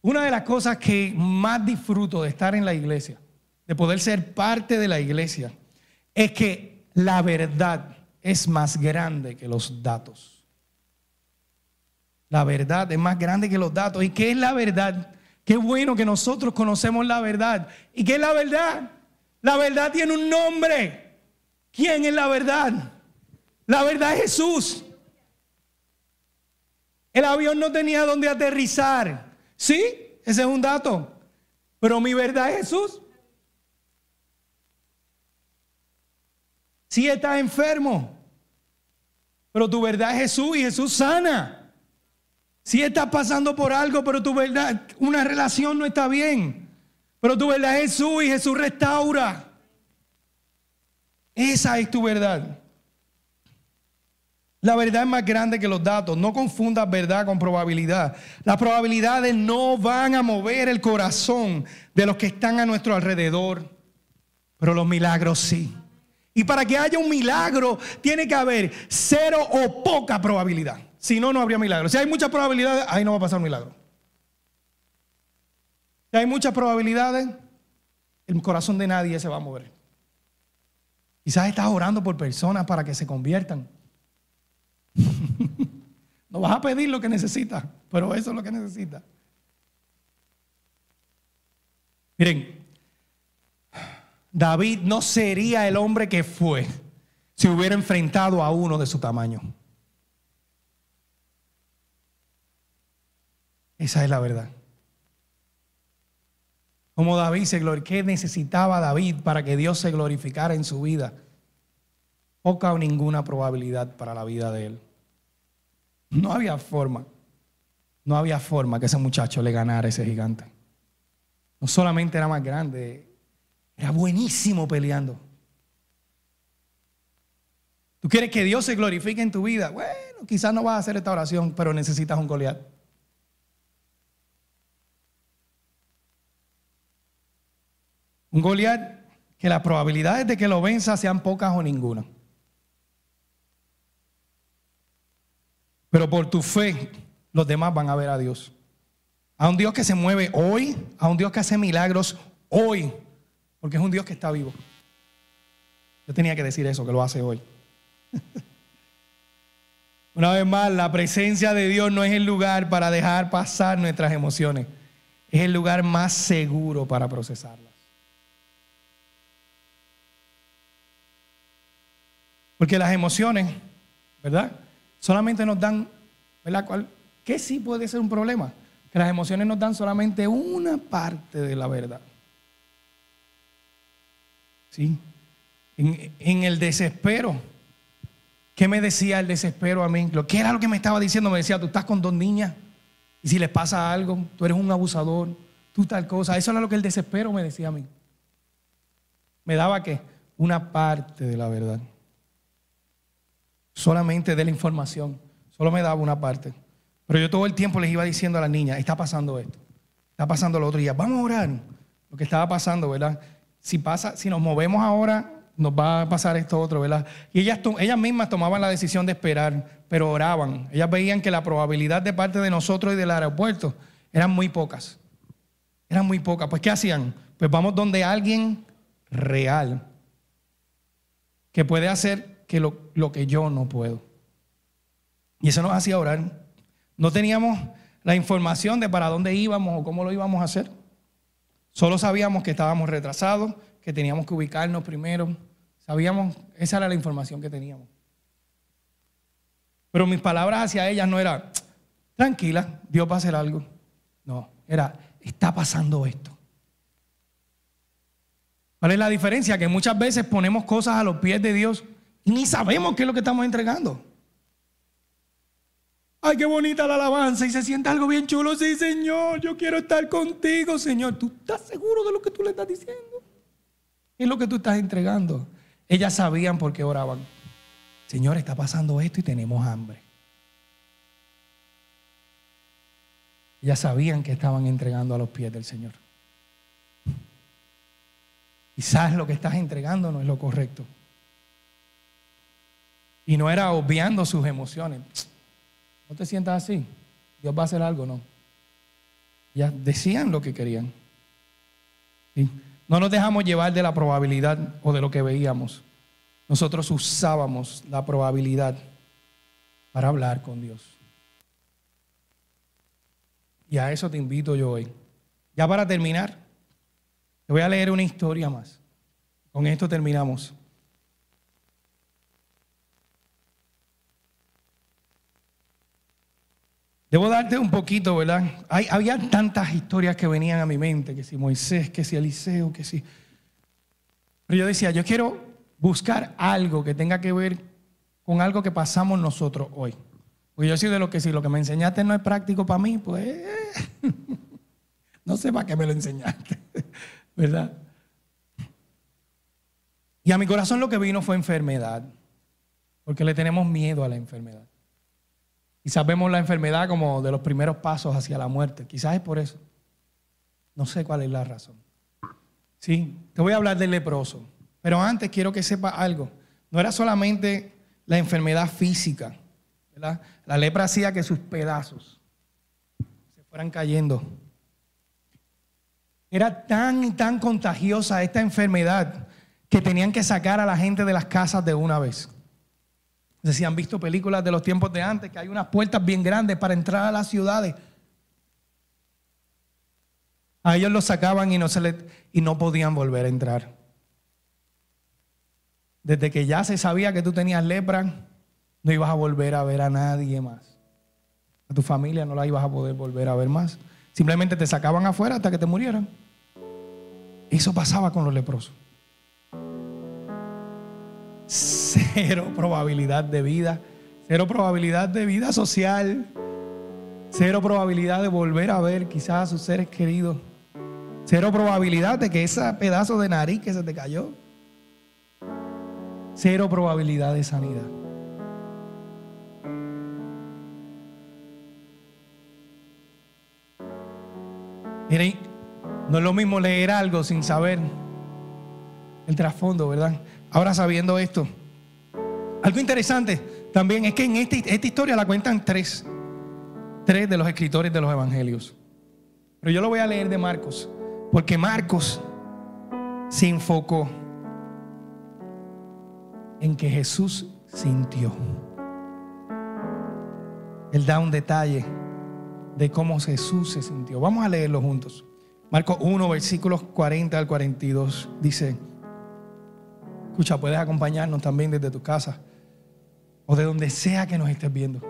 Una de las cosas que más disfruto de estar en la iglesia, de poder ser parte de la iglesia, es que la verdad es más grande que los datos. La verdad es más grande que los datos. ¿Y qué es la verdad? Qué bueno que nosotros conocemos la verdad. ¿Y qué es la verdad? La verdad tiene un nombre. ¿Quién es la verdad? La verdad es Jesús. El avión no tenía dónde aterrizar. Sí, ese es un dato. Pero mi verdad es Jesús. Si sí estás enfermo, pero tu verdad es Jesús y Jesús sana. Si estás pasando por algo, pero tu verdad, una relación no está bien, pero tu verdad es Jesús y Jesús restaura. Esa es tu verdad. La verdad es más grande que los datos. No confundas verdad con probabilidad. Las probabilidades no van a mover el corazón de los que están a nuestro alrededor, pero los milagros sí. Y para que haya un milagro tiene que haber cero o poca probabilidad. Si no, no habría milagro. Si hay muchas probabilidades, ahí no va a pasar un milagro. Si hay muchas probabilidades, el corazón de nadie se va a mover. Quizás estás orando por personas para que se conviertan. no vas a pedir lo que necesitas, pero eso es lo que necesitas. Miren, David no sería el hombre que fue si hubiera enfrentado a uno de su tamaño. Esa es la verdad. Como David se glorificó, ¿qué necesitaba David para que Dios se glorificara en su vida? Poca o ninguna probabilidad para la vida de él. No había forma, no había forma que ese muchacho le ganara a ese gigante. no solamente era más grande, era buenísimo peleando. Tú quieres que Dios se glorifique en tu vida. Bueno, quizás no vas a hacer esta oración, pero necesitas un Goliat. Un Goliat que las probabilidades de que lo venza sean pocas o ninguna. Pero por tu fe, los demás van a ver a Dios. A un Dios que se mueve hoy, a un Dios que hace milagros hoy, porque es un Dios que está vivo. Yo tenía que decir eso, que lo hace hoy. Una vez más, la presencia de Dios no es el lugar para dejar pasar nuestras emociones, es el lugar más seguro para procesarlas. Porque las emociones, ¿verdad? Solamente nos dan, ¿verdad? ¿Qué sí puede ser un problema? Que las emociones nos dan solamente una parte de la verdad. ¿Sí? En, en el desespero, ¿Qué me decía el desespero a mí? ¿Qué era lo que me estaba diciendo? Me decía, tú estás con dos niñas y si les pasa algo, tú eres un abusador, tú tal cosa. Eso era lo que el desespero me decía a mí. Me daba que una parte de la verdad. Solamente de la información. Solo me daba una parte. Pero yo todo el tiempo les iba diciendo a las niñas, está pasando esto, está pasando lo otro. Y ya, vamos a orar. Lo que estaba pasando, ¿verdad? Si pasa, si nos movemos ahora, nos va a pasar esto otro, ¿verdad? Y ellas, ellas mismas tomaban la decisión de esperar, pero oraban. Ellas veían que la probabilidad de parte de nosotros y del aeropuerto eran muy pocas. Eran muy pocas. Pues, ¿qué hacían? Pues vamos donde alguien real que puede hacer que lo, lo que yo no puedo. Y eso nos hacía orar. No teníamos la información de para dónde íbamos o cómo lo íbamos a hacer. Solo sabíamos que estábamos retrasados, que teníamos que ubicarnos primero Sabíamos, esa era la información que teníamos. Pero mis palabras hacia ellas no eran, tranquila, Dios va a hacer algo. No, era, está pasando esto. ¿Cuál es la diferencia? Que muchas veces ponemos cosas a los pies de Dios ni sabemos qué es lo que estamos entregando. Ay, qué bonita la alabanza y se siente algo bien chulo. Sí, Señor, yo quiero estar contigo, Señor. ¿Tú estás seguro de lo que tú le estás diciendo? ¿Qué es lo que tú estás entregando? Ellas sabían por qué oraban. Señor, está pasando esto y tenemos hambre. Ellas sabían que estaban entregando a los pies del Señor. Quizás lo que estás entregando no es lo correcto. Y no era obviando sus emociones. No te sientas así. Dios va a hacer algo, no. Ya decían lo que querían. No nos dejamos llevar de la probabilidad o de lo que veíamos. Nosotros usábamos la probabilidad para hablar con Dios. Y a eso te invito yo hoy. Ya para terminar, te voy a leer una historia más. Con esto terminamos. Debo darte un poquito, ¿verdad? Hay, había tantas historias que venían a mi mente, que si Moisés, que si Eliseo, que si... Pero yo decía, yo quiero buscar algo que tenga que ver con algo que pasamos nosotros hoy. Porque yo soy de lo que si lo que me enseñaste no es práctico para mí, pues no sé para qué me lo enseñaste, ¿verdad? Y a mi corazón lo que vino fue enfermedad, porque le tenemos miedo a la enfermedad. Y sabemos la enfermedad como de los primeros pasos hacia la muerte. Quizás es por eso. No sé cuál es la razón. Sí, te voy a hablar del leproso. Pero antes quiero que sepa algo. No era solamente la enfermedad física. La lepra hacía que sus pedazos se fueran cayendo. Era tan y tan contagiosa esta enfermedad que tenían que sacar a la gente de las casas de una vez. No sé si han visto películas de los tiempos de antes, que hay unas puertas bien grandes para entrar a las ciudades. A ellos los sacaban y no, se y no podían volver a entrar. Desde que ya se sabía que tú tenías lepra, no ibas a volver a ver a nadie más. A tu familia no la ibas a poder volver a ver más. Simplemente te sacaban afuera hasta que te murieran. Eso pasaba con los leprosos cero probabilidad de vida, cero probabilidad de vida social, cero probabilidad de volver a ver quizás a sus seres queridos. Cero probabilidad de que ese pedazo de nariz que se te cayó. Cero probabilidad de sanidad. Miren, no es lo mismo leer algo sin saber el trasfondo, ¿verdad? Ahora sabiendo esto. Algo interesante también es que en esta, esta historia la cuentan tres. Tres de los escritores de los evangelios. Pero yo lo voy a leer de Marcos. Porque Marcos se enfocó en que Jesús sintió. Él da un detalle de cómo Jesús se sintió. Vamos a leerlo juntos. Marcos 1, versículos 40 al 42 dice, escucha, puedes acompañarnos también desde tu casa o de donde sea que nos estés viendo.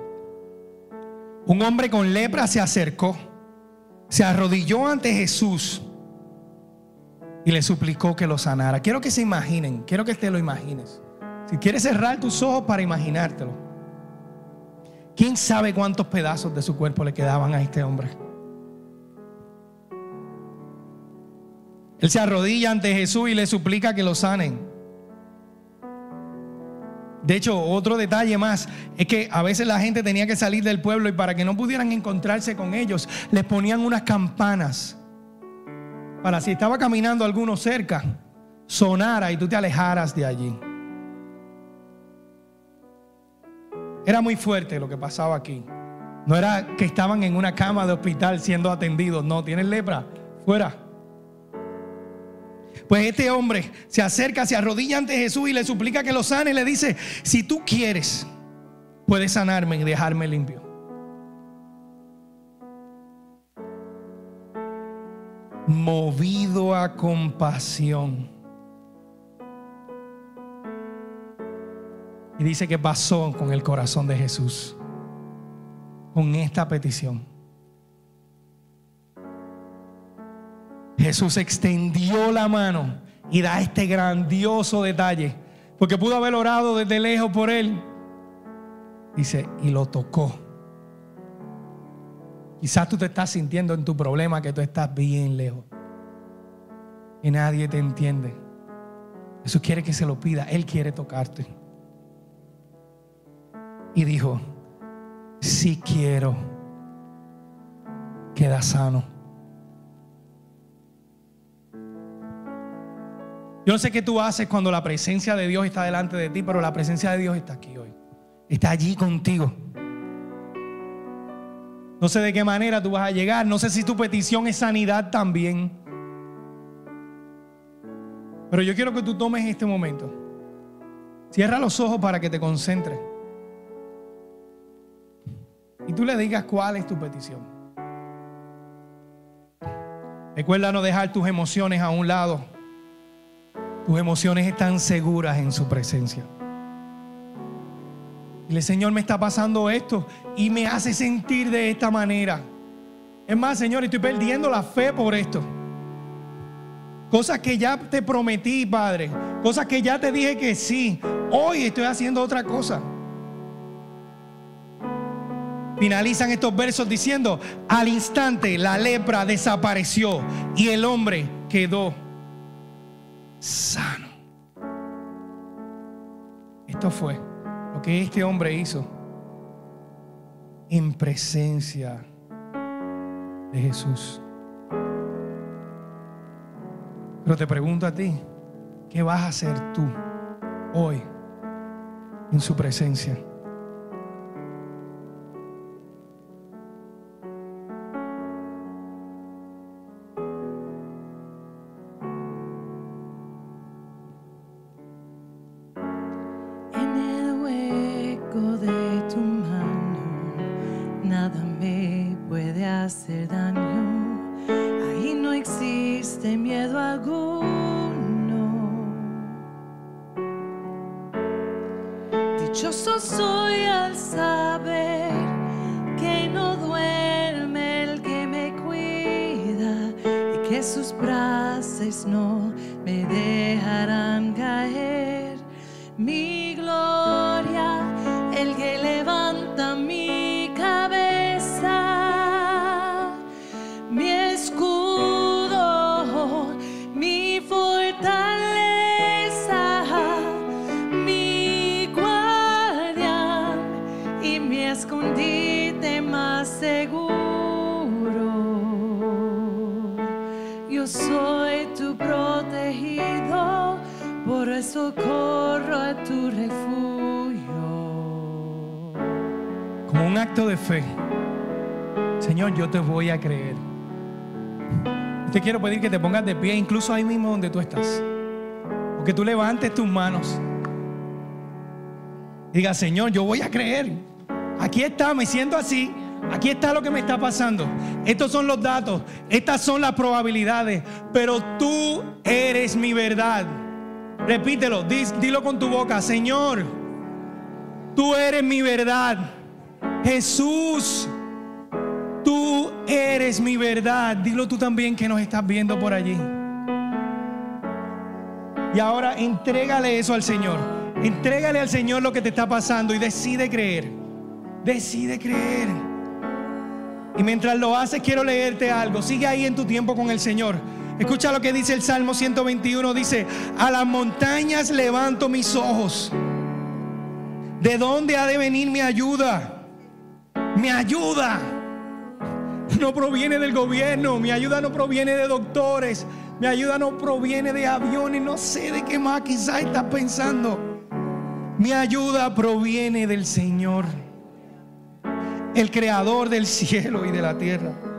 Un hombre con lepra se acercó, se arrodilló ante Jesús y le suplicó que lo sanara. Quiero que se imaginen, quiero que te lo imagines. Si quieres cerrar tus ojos para imaginártelo. ¿Quién sabe cuántos pedazos de su cuerpo le quedaban a este hombre? Él se arrodilla ante Jesús y le suplica que lo sanen. De hecho, otro detalle más es que a veces la gente tenía que salir del pueblo y para que no pudieran encontrarse con ellos, les ponían unas campanas para si estaba caminando alguno cerca, sonara y tú te alejaras de allí. Era muy fuerte lo que pasaba aquí. No era que estaban en una cama de hospital siendo atendidos, no, tienen lepra, fuera. Pues este hombre se acerca, se arrodilla ante Jesús y le suplica que lo sane y le dice, si tú quieres, puedes sanarme y dejarme limpio. Movido a compasión. Y dice que pasó con el corazón de Jesús, con esta petición. Jesús extendió la mano y da este grandioso detalle, porque pudo haber orado desde lejos por él. Dice, y lo tocó. Quizás tú te estás sintiendo en tu problema que tú estás bien lejos. Y nadie te entiende. Jesús quiere que se lo pida. Él quiere tocarte. Y dijo, si quiero, queda sano. Yo no sé qué tú haces cuando la presencia de Dios está delante de ti, pero la presencia de Dios está aquí hoy. Está allí contigo. No sé de qué manera tú vas a llegar. No sé si tu petición es sanidad también. Pero yo quiero que tú tomes este momento. Cierra los ojos para que te concentres. Y tú le digas cuál es tu petición. Recuerda no dejar tus emociones a un lado. Tus emociones están seguras en su presencia. El Señor me está pasando esto y me hace sentir de esta manera. Es más, Señor, estoy perdiendo la fe por esto. Cosas que ya te prometí, Padre. Cosas que ya te dije que sí. Hoy estoy haciendo otra cosa. Finalizan estos versos diciendo, al instante la lepra desapareció y el hombre quedó sano. Esto fue lo que este hombre hizo en presencia de Jesús. Pero te pregunto a ti, ¿qué vas a hacer tú hoy en su presencia? Escudo por eso corro a tu refugio. Como un acto de fe. Señor, yo te voy a creer. Te quiero pedir que te pongas de pie, incluso ahí mismo donde tú estás. O que tú levantes tus manos. Diga, Señor, yo voy a creer. Aquí está, me siento así. Aquí está lo que me está pasando. Estos son los datos. Estas son las probabilidades. Pero tú eres mi verdad. Repítelo, dilo con tu boca. Señor, tú eres mi verdad. Jesús, tú eres mi verdad. Dilo tú también que nos estás viendo por allí. Y ahora entrégale eso al Señor. Entrégale al Señor lo que te está pasando y decide creer. Decide creer. Y mientras lo haces, quiero leerte algo. Sigue ahí en tu tiempo con el Señor. Escucha lo que dice el Salmo 121. Dice, a las montañas levanto mis ojos. ¿De dónde ha de venir mi ayuda? Mi ayuda no proviene del gobierno, mi ayuda no proviene de doctores, mi ayuda no proviene de aviones, no sé de qué más quizás estás pensando. Mi ayuda proviene del Señor el creador del cielo y de la tierra.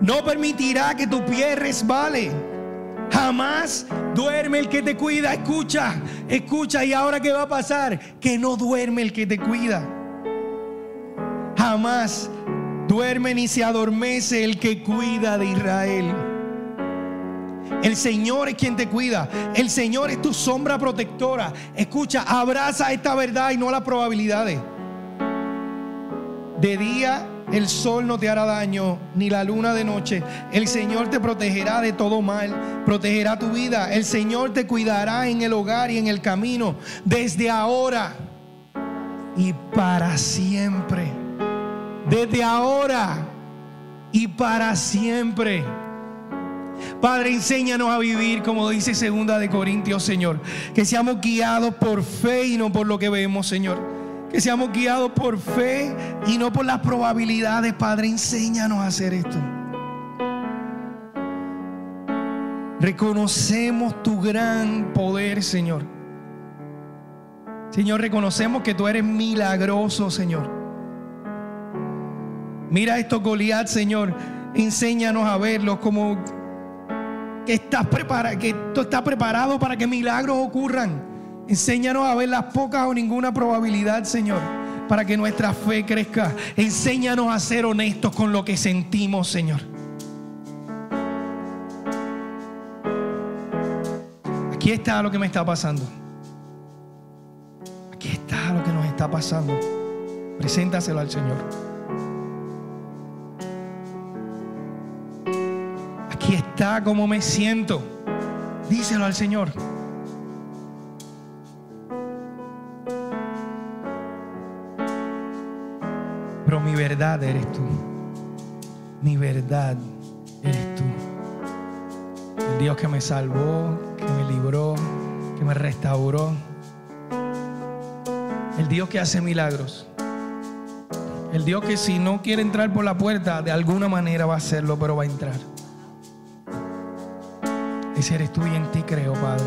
No permitirá que tu pie resbale. Jamás duerme el que te cuida. Escucha, escucha. ¿Y ahora qué va a pasar? Que no duerme el que te cuida. Jamás duerme ni se adormece el que cuida de Israel. El Señor es quien te cuida. El Señor es tu sombra protectora. Escucha, abraza esta verdad y no las probabilidades. De día el sol no te hará daño, ni la luna de noche. El Señor te protegerá de todo mal, protegerá tu vida. El Señor te cuidará en el hogar y en el camino, desde ahora y para siempre. Desde ahora y para siempre. Padre, enséñanos a vivir como dice segunda de Corintios, Señor, que seamos guiados por fe y no por lo que vemos, Señor. Que seamos guiados por fe y no por las probabilidades. Padre, enséñanos a hacer esto. Reconocemos tu gran poder, Señor. Señor, reconocemos que tú eres milagroso, Señor. Mira esto, Goliat, Señor. Enséñanos a verlo como que estás que tú estás preparado para que milagros ocurran. Enséñanos a ver las pocas o ninguna probabilidad, Señor, para que nuestra fe crezca. Enséñanos a ser honestos con lo que sentimos, Señor. Aquí está lo que me está pasando. Aquí está lo que nos está pasando. Preséntaselo al Señor. Aquí está como me siento. Díselo al Señor. Verdad eres tú. Mi verdad eres tú. El Dios que me salvó, que me libró, que me restauró. El Dios que hace milagros. El Dios que si no quiere entrar por la puerta, de alguna manera va a hacerlo, pero va a entrar. Ese eres tú y en ti creo, Padre.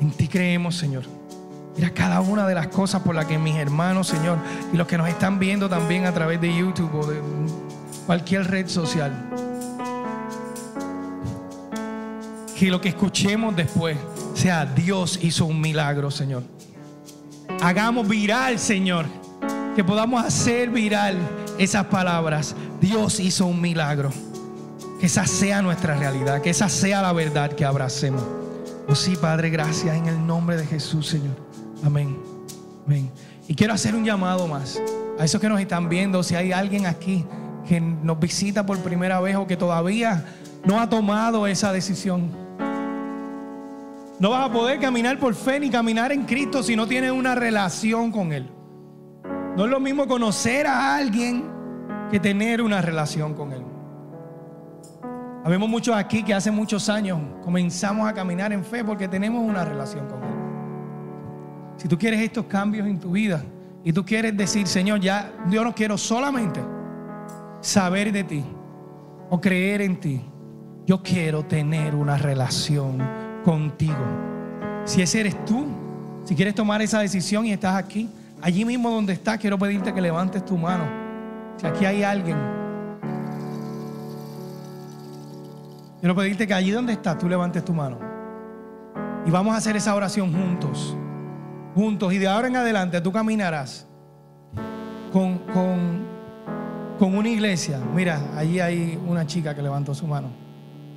En ti creemos, Señor. Mira cada una de las cosas por las que mis hermanos, Señor, y los que nos están viendo también a través de YouTube o de cualquier red social, que lo que escuchemos después sea Dios hizo un milagro, Señor. Hagamos viral, Señor, que podamos hacer viral esas palabras. Dios hizo un milagro. Que esa sea nuestra realidad, que esa sea la verdad que abracemos. Oh sí, Padre, gracias en el nombre de Jesús, Señor. Amén. Amén. Y quiero hacer un llamado más a esos que nos están viendo. Si hay alguien aquí que nos visita por primera vez o que todavía no ha tomado esa decisión. No vas a poder caminar por fe ni caminar en Cristo si no tienes una relación con Él. No es lo mismo conocer a alguien que tener una relación con Él. Habemos muchos aquí que hace muchos años comenzamos a caminar en fe porque tenemos una relación con Él. Si tú quieres estos cambios en tu vida y tú quieres decir, Señor, ya yo no quiero solamente saber de ti. o creer en ti. Yo quiero tener una relación contigo. Si ese eres tú, si quieres tomar esa decisión y estás aquí, allí mismo donde estás, quiero pedirte que levantes tu mano. Si aquí hay alguien, quiero pedirte que allí donde estás, tú levantes tu mano. Y vamos a hacer esa oración juntos. Juntos. Y de ahora en adelante tú caminarás con, con, con una iglesia. Mira, allí hay una chica que levantó su mano.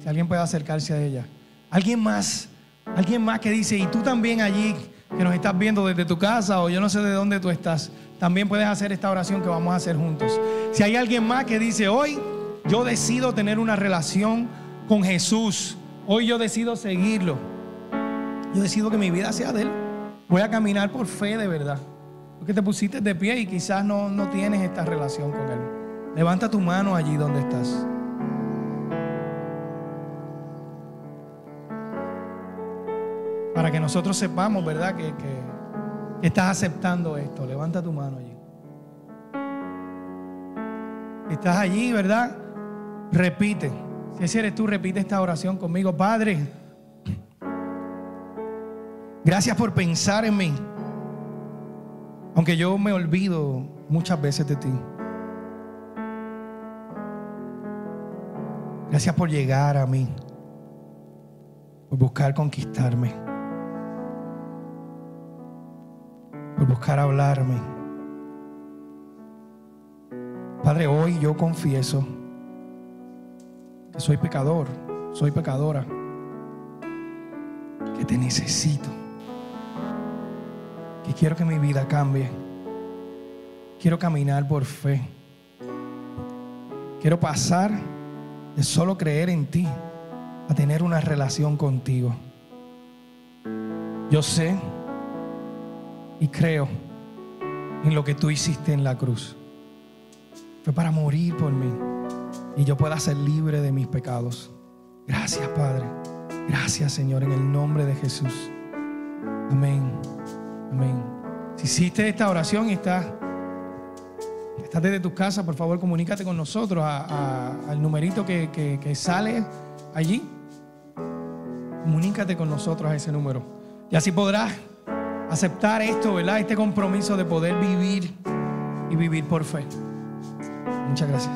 Si alguien puede acercarse a ella. Alguien más, alguien más que dice, y tú también allí que nos estás viendo desde tu casa o yo no sé de dónde tú estás, también puedes hacer esta oración que vamos a hacer juntos. Si hay alguien más que dice, hoy yo decido tener una relación con Jesús, hoy yo decido seguirlo, yo decido que mi vida sea de Él, voy a caminar por fe de verdad. Porque te pusiste de pie y quizás no, no tienes esta relación con Él. Levanta tu mano allí donde estás. Para que nosotros sepamos, ¿verdad? Que, que- que estás aceptando esto. Levanta tu mano allí. Estás allí, ¿verdad? Repite. Si ese eres tú, repite esta oración conmigo. Padre, gracias por pensar en mí. Aunque yo me olvido muchas veces de ti. Gracias por llegar a mí. Por buscar conquistarme. Por buscar hablarme. Padre, hoy yo confieso que soy pecador, soy pecadora, que te necesito, que quiero que mi vida cambie, quiero caminar por fe, quiero pasar de solo creer en ti a tener una relación contigo. Yo sé y creo en lo que tú hiciste en la cruz. Fue para morir por mí y yo pueda ser libre de mis pecados. Gracias, Padre. Gracias, Señor, en el nombre de Jesús. Amén. Amén. Si hiciste esta oración y estás, estás desde tu casa, por favor, comunícate con nosotros al numerito que, que- que sale allí. Comunícate con nosotros a ese número. Y así podrás aceptar esto, ¿verdad? Este compromiso de poder vivir y vivir por fe. Muchas gracias.